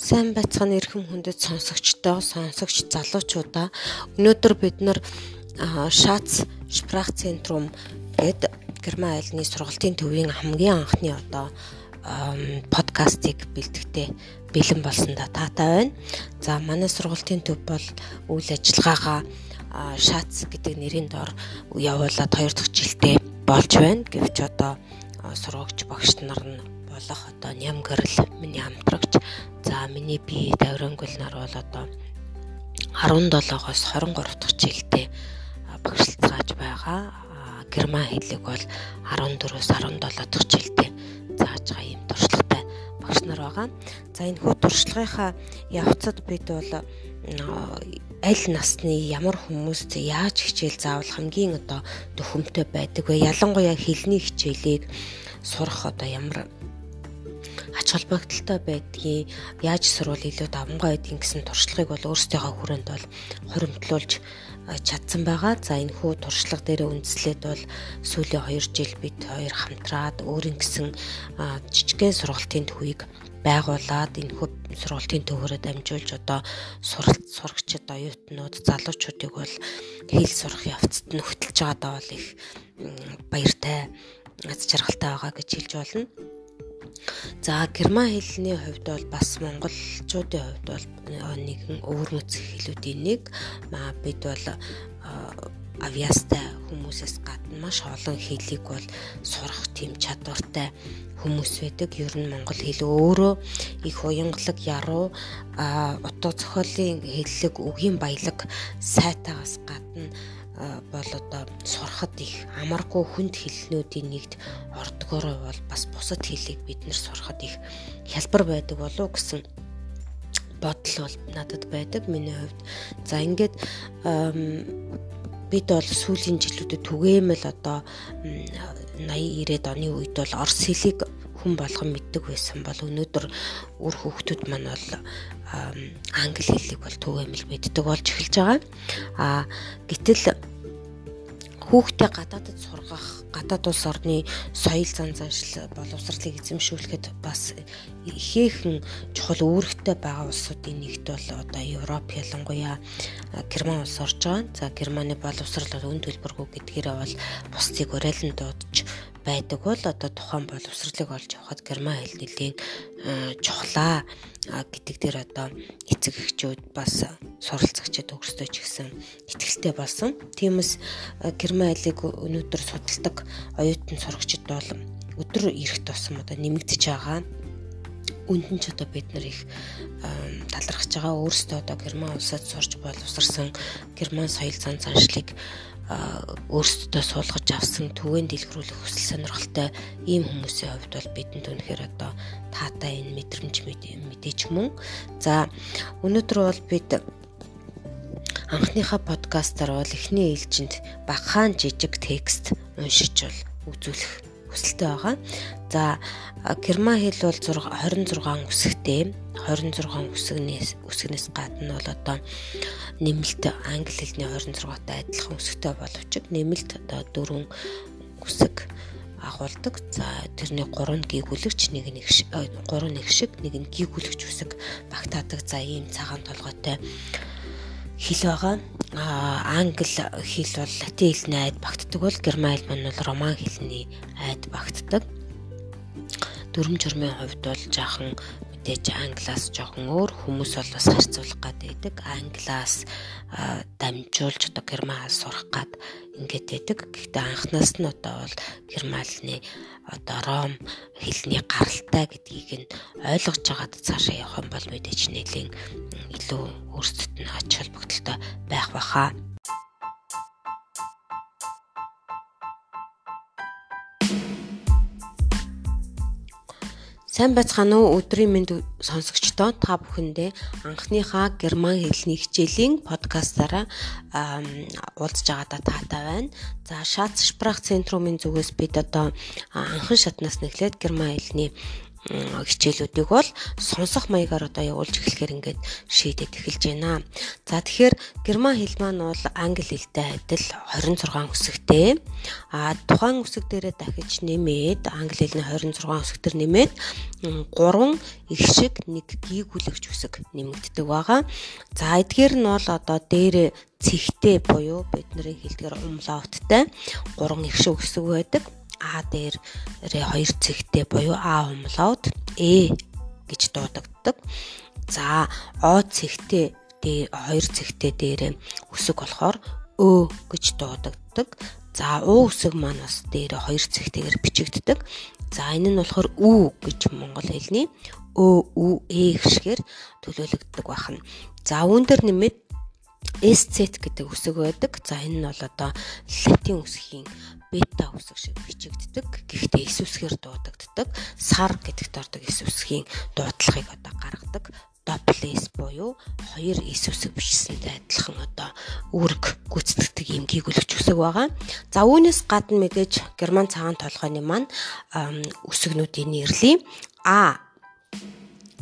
Сайн байцгаана эрхэм хүндэт сонсогчдоо, сонсогч залуучуудаа өнөөдөр бид нар Шац Шпрах центрум гэд Герман айлны сургалтын төвийн хамгийн анхны одоо подкастыг бэлтгэхдээ бэлэн болсондоо таатай байна. За манай сургалтын төв бол үйл ажиллагаагаа Шац гэдэг нэрийн дор явуулаад хоёр дахь жилдээ болж байна. Гэвч одоо сургагч багш нар нь болох одоо ням гэрэл миний хамтрагч за миний бие даврангуул нар бол одоо 17-оос 23 дахь жилдээ багшлцгааж байгаа. Герман хэлийг бол 14-өөс 17 дахь жилдээ зааж байгаа юм туршлагатай багш нар байгаа. За энэ хүү туршлагынхаа явцад бид бол аль насны ямар хүмүүст яаж хичээл заавал хамгийн одоо төхөмтэй байдаг вэ? Ялангуяа хэлний хичээлийг сурах одоо ямар ач холбогдолтой байдгийг яаж сурвал илүү давмгай байдгийг гэсэн туршлагыг бол өөрсдийнхөө хүрээнд бол хоримтлуулж чадсан байгаа. За энэ хүү туршлага дээр үндэслээд бол сүүлийн 2 жил бид хоёр хамтраад өөрийн гэсэн жижигхэн сургалтын төвийг байгуулад энэ хүү сургалтын төвөөрөө дамжуулж одоо суралт сурагчид оюутнууд залуучуудыг бол хэл сурах явцад нь хөтлж байгаадаа бол их баяртай аз жаргалтай байгаа гэж хэлж болно. За герман хэлний хувьд бол бас монголчуудын хувьд бол нэгэн өвөрмөц хэлүүдийн нэг маа бид бол авиастай хүмүүсээс гадна маш олон хэлийг бол сурах тийм чадвартай хүмүүс байдаг. Ер нь монгол хэл өөрөө их уянгалаг, яруу, утга зохиолын хэллэг, үгийн баялаг сайтаагаас гадна бол одоо сурахад их амаргүй хүнд хэлнүүдийн нэгд ордгоороо бол бас бусад хэлийг бид нэр сурахад их хялбар байдаг болов гэсэн бодол бол надад байдаг миний хувьд. За ингээд бид бол сүүлийн жилүүдэд түгээмэл одоо 80 90-ад оны үед бол орс хэлийг хүн болгон мэддэг байсан бол өнөөдөр үр хүүхдүүд маань бол англи хэлийг бол түгээмэл мэддэг болж эхэлж байгаа. А гэтэл хүүхдээ гадаадд сургах, гадаад улс орны соёл зан заншил боловсролыг эзэмшүүлэхэд бас ихээхэн чухал үүрэгтэй байгаа улсуудын нэгт бол одоо Европ ялангуяа Герман улс орж байгаа. За Германы боловсрол бол үн төлбөргүй гэдгээрээ бол бусдыг уриалан дуудаж байдаг бол одоо тухайн боловсролыг олж явахад герман хэл нэлийн чухлаа. Гэдэг дээр одоо эцэг эхчүүд бас суралцагчид өөрсдөө ч гэсэн ихтгэлтэй болсон. Тиймээс герман хэлийг өнөөдөр судалдаг оюутан сурагчид бол өдөр ирэх тусам одоо нэмэгдэж байгаа. Үндэн ч одоо бид нар их талархаж байгаа. Өөрсдөө одоо герман улсад сурч боловсрсан герман соёл зан заншлыг өөрсдөө суулгаж авсан түгээн дэлгэрүүлэх хүсэл сонирхолтой ийм хүмүүсийн хувьд бол бидэнд үнэхээр одоо таатай энэ мэдрэмж мэдээч мөн. За өнөөдөр бол бид анхныхаа подкастаар бол эхний ээлжинд багахан жижиг текст уншиж бол үзүүлэх хүсэлтэй байгаа. За герман хэл бол 26 үсэгтэй. 26 үсгнээс үсгнээс гадна бол одоо нэмэлт англи хэлний 26-тай адилхан үсэгтэй боловч нэмэлт одоо 4 үсэг агуулдаг. За тэрний 3 гийгүүлэгч, нэг нэг 3 нэг шиг, нэг нь гийгүүлэгч үсэг багтаадаг. За ийм цагаан толгойтой хэл байгаа. Аа англи хэл бол латин хэлний айд багтдаг бол герман хэл маань бол роман хэлний айд багтдаг. Дүрм журмын хувьд бол жаахан мэдээж англиас жоохон өөр хүмүүс бол бас харьцуулах гад байдаг. Англиас дамжуулж одоо герман сурах гад ингээд байдаг. Гэхдээ анхнаас нь одоо бол германы одоо ром хэлний гаралтай гэдгийг нь ойлгож байгаад цаашаа явах юм бол мэдээж нэлийн илүү өөрсдөд нь ач холбогдолтой байх баха. Сайн байцгаана уу өдрийн мэнд сонсогчдоо та бүхэндээ анхныхаа герман хэлний хичээлийн подкастаараа уулзж байгаадаа таатай байна. За Шац Шпрах центрумын зүгээс бид одоо анхан шатнаас нэхлээд герман хэлний хичээлүүдийг бол сонсох маягаар одоо явуулж эхлэхээр ингээд шийдэж эхэлж байна. За тэгэхээр герман хэл маань бол англи хэлтэй адил 26 үсэгтэй. А тухайн үсэг дээрээ дахиж нэмээд англи хэлний 26 үсэгтэр нэмээд 3 их шиг нэг гийгүүлэгч үсэг нэмэгддэг байгаа. За эдгээр нь бол одоо дээр цэгтэй буюу бидний хэлдгээр умлауттай 3 их шиг үсэг байдаг. А дээр хоёр цэгтэй буюу А умлаут Э гэж дуудагддаг. За О цэгтэй дээр хоёр цэгтэй дээр үсэг болохоор Ө гэж дуудагддаг. За У үсэг маань бас дээр хоёр цэгтэйгээр бичигддэг. За энэ нь болохоор Ү гэж монгол хэлний Ө Ү Э гişгээр төлөөлөгддөг байна. За үүн дээр нэмээд SZ гэдэг үсэг байдаг. За энэ нь бол одоо латин үсгийн бета үсэг шиг бичигддэг. Гэхдээ эс үсгээр дуудагддаг. Сар гэдэгт ордог эс үсгийн дуудлагыг одоо гаргадаг. S буюу хоёр үсэг бичсэнтэй адилхан одоо үүрэг гүйцэтгэдэг юм гүйгүүлэгч үсэг байгаа. За үүнээс гадна мэдээж герман цагаан толгойн маань үсэгнүүдийн нэрлэе. А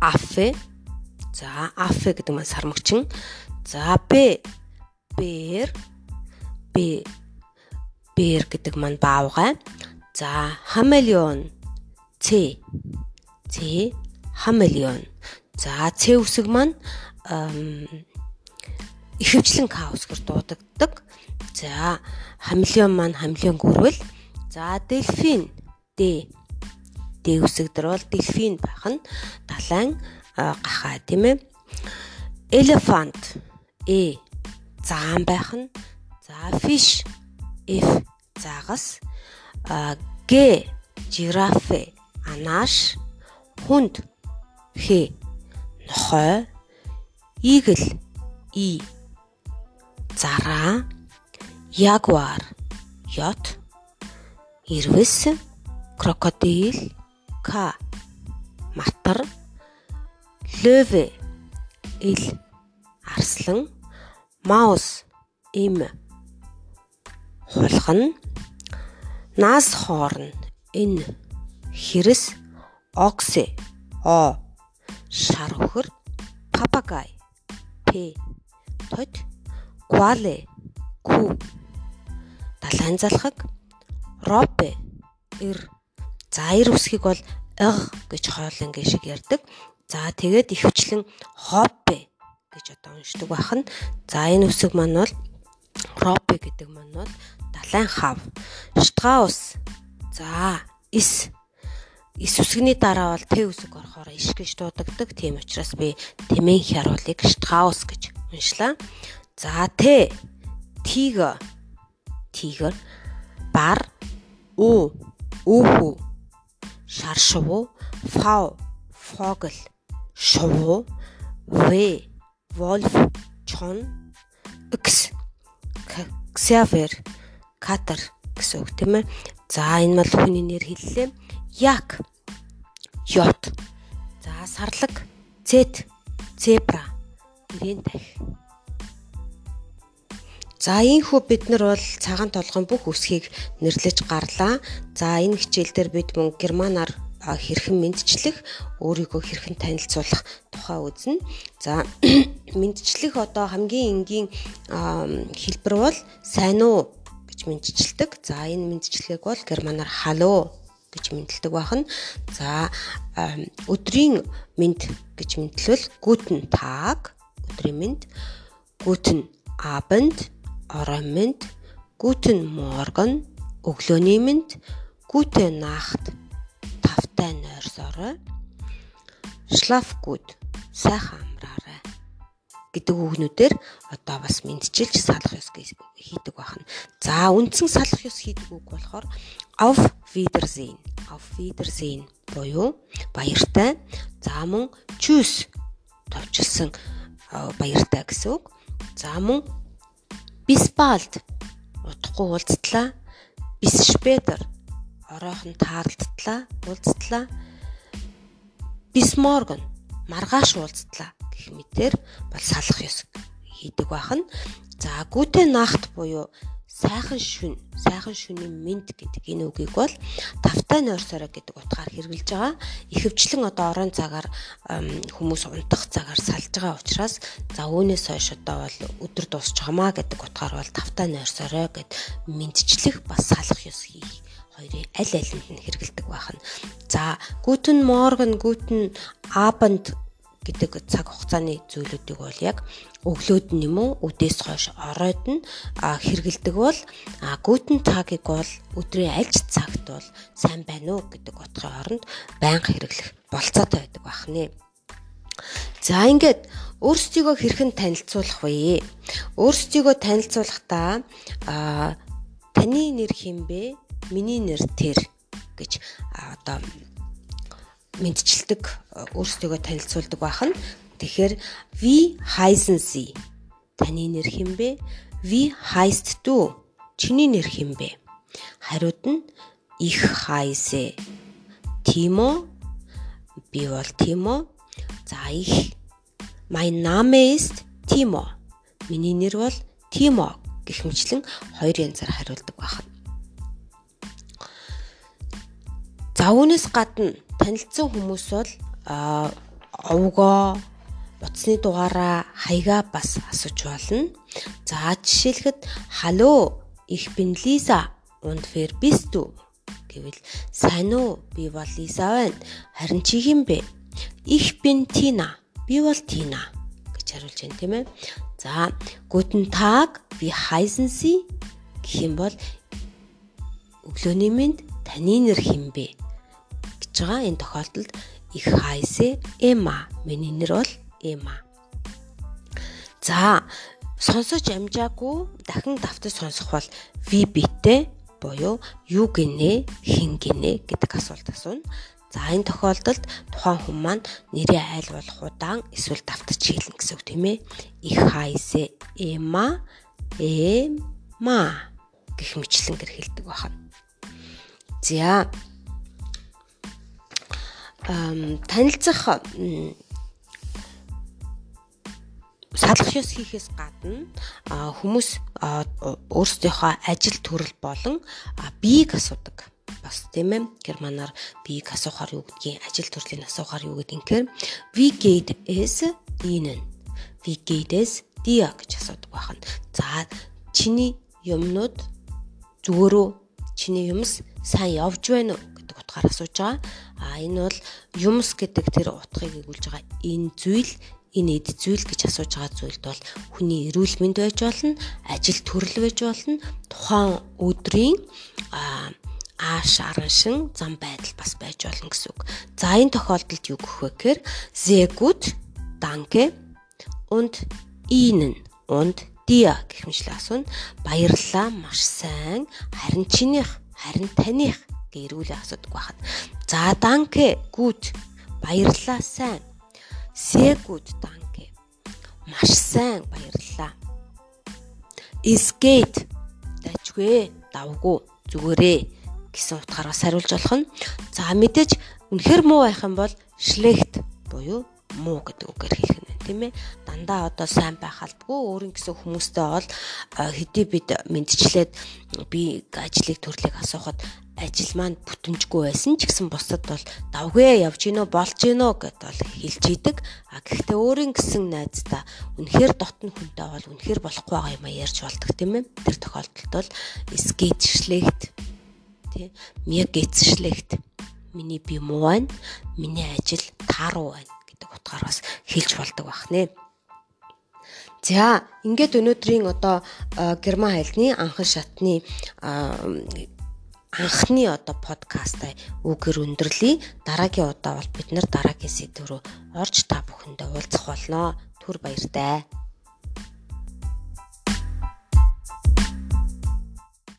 Афе За Афе гэдэг маань сармөгчин. За Б Бэр Б бээр гэдэг маань баавгай. За хамелеон Ц Ц хамелеон. За Ц үсэг маань ихэвчлэн К үсгэр дуудагддаг. За хамелеон маань хамелеон гүрвэл за дельфин Д Д үсэг дээр бол дельфин байх нь далайн гахаа тийм ээ. Elephant Э заан байх нь. За fish F загас Г жирафе анааш хүнд Х нохой игэл И зараа ягуар ёт ирвэс крокодил К матар лövе ил арслан маус им хулгана. Наас хоорн энэ хэрэс оксе о. Шар өхөр. Папагай. П. Тод квале ку. Далайн залхаг. Ропе. Эр. За эр үсгийг бол ыг гэж хоолын гээ шиг ярддаг за тэгээд ихвчлэн хопе гэж одоо уншдаг бахан за энэ үсэг маань бол ропе гэдэг бол далайн хав. Штгаус за ис. Ис үсгний дараа бол т үсэг орохоор иш гэж дуудагддаг. Тийм учраас би тэмээн хяруулыг штгаус гэж уншлаа. За т тиг тигр. Бар. У. Үхүү шар шувуу фау. Фогл. Шувуу в волф чон. X Xavier Катар гэсэн үг тийм ээ. За энэ бол хүний нэр хэллээ. Як Йот. За сарлаг Z зебра ирэн тах. За ийхүү бид нар бол цагаан толгойн бүх үсгийг нэрлэж гарлаа. За энэ хичээл дээр бид мөн германаар хэрхэн мэдчлэх, өөрийгөө хэрхэн танилцуулах тухай үзнэ. За мэдчлэх одоо хамгийн энгийн хэлбэр бол сайн уу гэж мэдчилдэг. За энэ мэдчилгээг бол германаар халуу гэж мэдлдэг байна. За өдрийн мэд гэж мэдлвэл guten tag өдрийн мэд guten abend орой мэд guten morgen өглөөний мэд gute nacht тавтай нойрсорой schlaf gut сайхан амраарай гэдэг үгнүүдээр одоо бас мэдчилж салах ёс хийдэг байна. За үндсэн салах ёс хийдэг үг болохоор auf Wiedersehen. Auf Wiedersehen буюу баяртай. За мөн tschüss товчлсон баяртай гэсэн үг. За мөн bis bald удахгүй уулзтлаа. Bis später оройхон таарлалтлаа, уулзтлаа. Morgen маргааш уулзтлаа гэх мэтэр бол салах ёс хийдэг бахан. За гүтэ нахт буюу сайхан шүн, сайхан шүний мэд гэдэг энэ үгийг бол тавтай нойрсороо гэдэг утгаар хэрэгжилж байгаа. Ихэвчлэн одоо орон цагаар хүмүүс унтах цагаар салж байгаа учраас за үүнээс хойш одоо бол өдөр дуусч байгаамаа гэдэг утгаар бол тавтай нойрсороо гэд мэдчлэх бас салах ёс хийх хоёрын аль алинд нь хэрэгэлдэг байх нь. За Guten Morgen, Guten Abend гэдэг цаг хугацааны зүйлүүдийг бол яг өглөөд нь юм уу үдээс хойш оройд нь хэрэгэлдэг бол Guten Tag-ыг бол өдрийн аль ч цагт бол сайн байна уу гэдэг утгын оронд байнга хэрэглэх болцоотой байдаг бахнэ. За ингээд өөрсдийгөө хэрхэн танилцуулах вэ? Өөрсдийгөө танилцуулахдаа таны нэр хинбэ? Миний нэр тэр гэж одоо мэдчилдэг өөрсдөө танилцуулдаг байх нь. Тэгэхээр wie heißen Sie? Таны нэр хэн бэ? Wie heißt du? Чиний нэр хэн бэ? Хариуд нь ich heiße Timo. Би бол Timo. За ich mein Name ist Timo. Миний нэр бол Timo гэх мэтлэн хоёр янзаар хариулдаг байна. За үүнээс гадна танилцсан хүмүүс бол овгоо утасны дугаараа хаягаа бас асууж болно. За жишээлхэд халlo их Lisa und wer bist du гэвэл сайн уу би бол Лиса байна. Харин чи хэм бэ? Ich bin Tina. Би бол Тина гэж хариулж байна тийм ээ. За guten Tag wie heißen Sie гэх юм бол өглөөний мэнд таны нэр хэм бэ? Байгаа. Энэ тохиолдолд их хайсе эма. Миний нэр бол эма. За сонсож амжаагүй дахин давтаж сонсох бол битэ буюу юу гинэ хин гинэ гэдэг асуулт асууна. За энэ тохиолдолд тухайн хүн маань нэрээ айл болох удаан эсвэл давтаж хэлнэ гэсэн үг тийм ээ. Их хайсе эма эма гэх мэтлэн гэр хэлдэг байна. За танилцах салах ёс хийхээс гадна хүмүүс өөрсдийнхөө ажил төрөл болон биеийг асуудаг. Бас тийм ээ германаар биеийг асуухаар юу гэдгийг ажил төрлийн асуухаар юу гэдэг инхээр wie geht es ihnen wie geht es dir гэж асуудаг байна. За чиний юмнууд зүгээрөө чиний юмс сайн явж байна уу утгаар асууж байгаа. А энэ бол юмс гэдэг тэр утгыг өгүүлж байгаа энэ зүйл энэ эд зүйл гэж асууж байгаа зүйлд бол хүний эрүүл мэнд байж болно, ажил төрөл байж болно, тухайн өдрийн ааш араншин зам байдал бас байж болно гэсэн үг. За энэ тохиолдолд юу гэх вэ гэхээр sehr gut, danke und ihnen und dir гэх мэтлээ асууна. Баярлалаа, маш сайн. Харин чинийх, харин таних гэрүүлээ асуудаг байхад. За данке гүт баярлалаа сайн. Сэ гүт данке. Маш сайн баярлалаа. Искет дажгүй давгүй зүгээрээ гэсэн утгаараас хариулж болох нь. За мэдээж үнэхэр муу байх юм бол шлехт буюу муу гэдэг үгээр хэлэх нь тийм ээ дандаа одоо сайн байх албагүй өөрийн гэсэн хүмүүстэй бол хэдий бид мэдчлээд би ажлыг төрлийг асуухад ажил маань бүтэмжгүй байсан ч гэсэн бусдад бол давгүй явж гинөө болж гинөө гэдээ бол хэлж идэг. А гэхдээ өөрийн гэсэн найздаа үнэхээр дотн хүнтэй бол үнэхээр болохгүй байгаа юм а ярьж болдог тийм ээ. Тэр тохиолдолд бол скетчлэгт тий мегетчлэгт миний би муу байна. Миний ажил тааруу байна утгаар бас хэлж болдог байх нэ. За ингээд өнөөдрийн одоо герман хэлний анхан шатны анхны одоо подкастаа үгээр өндөрлөе. Дараагийн удаа бол бид нар дараагийн сэдв рүү орж та бүхэндээ уулзах болно. Түр баяртай.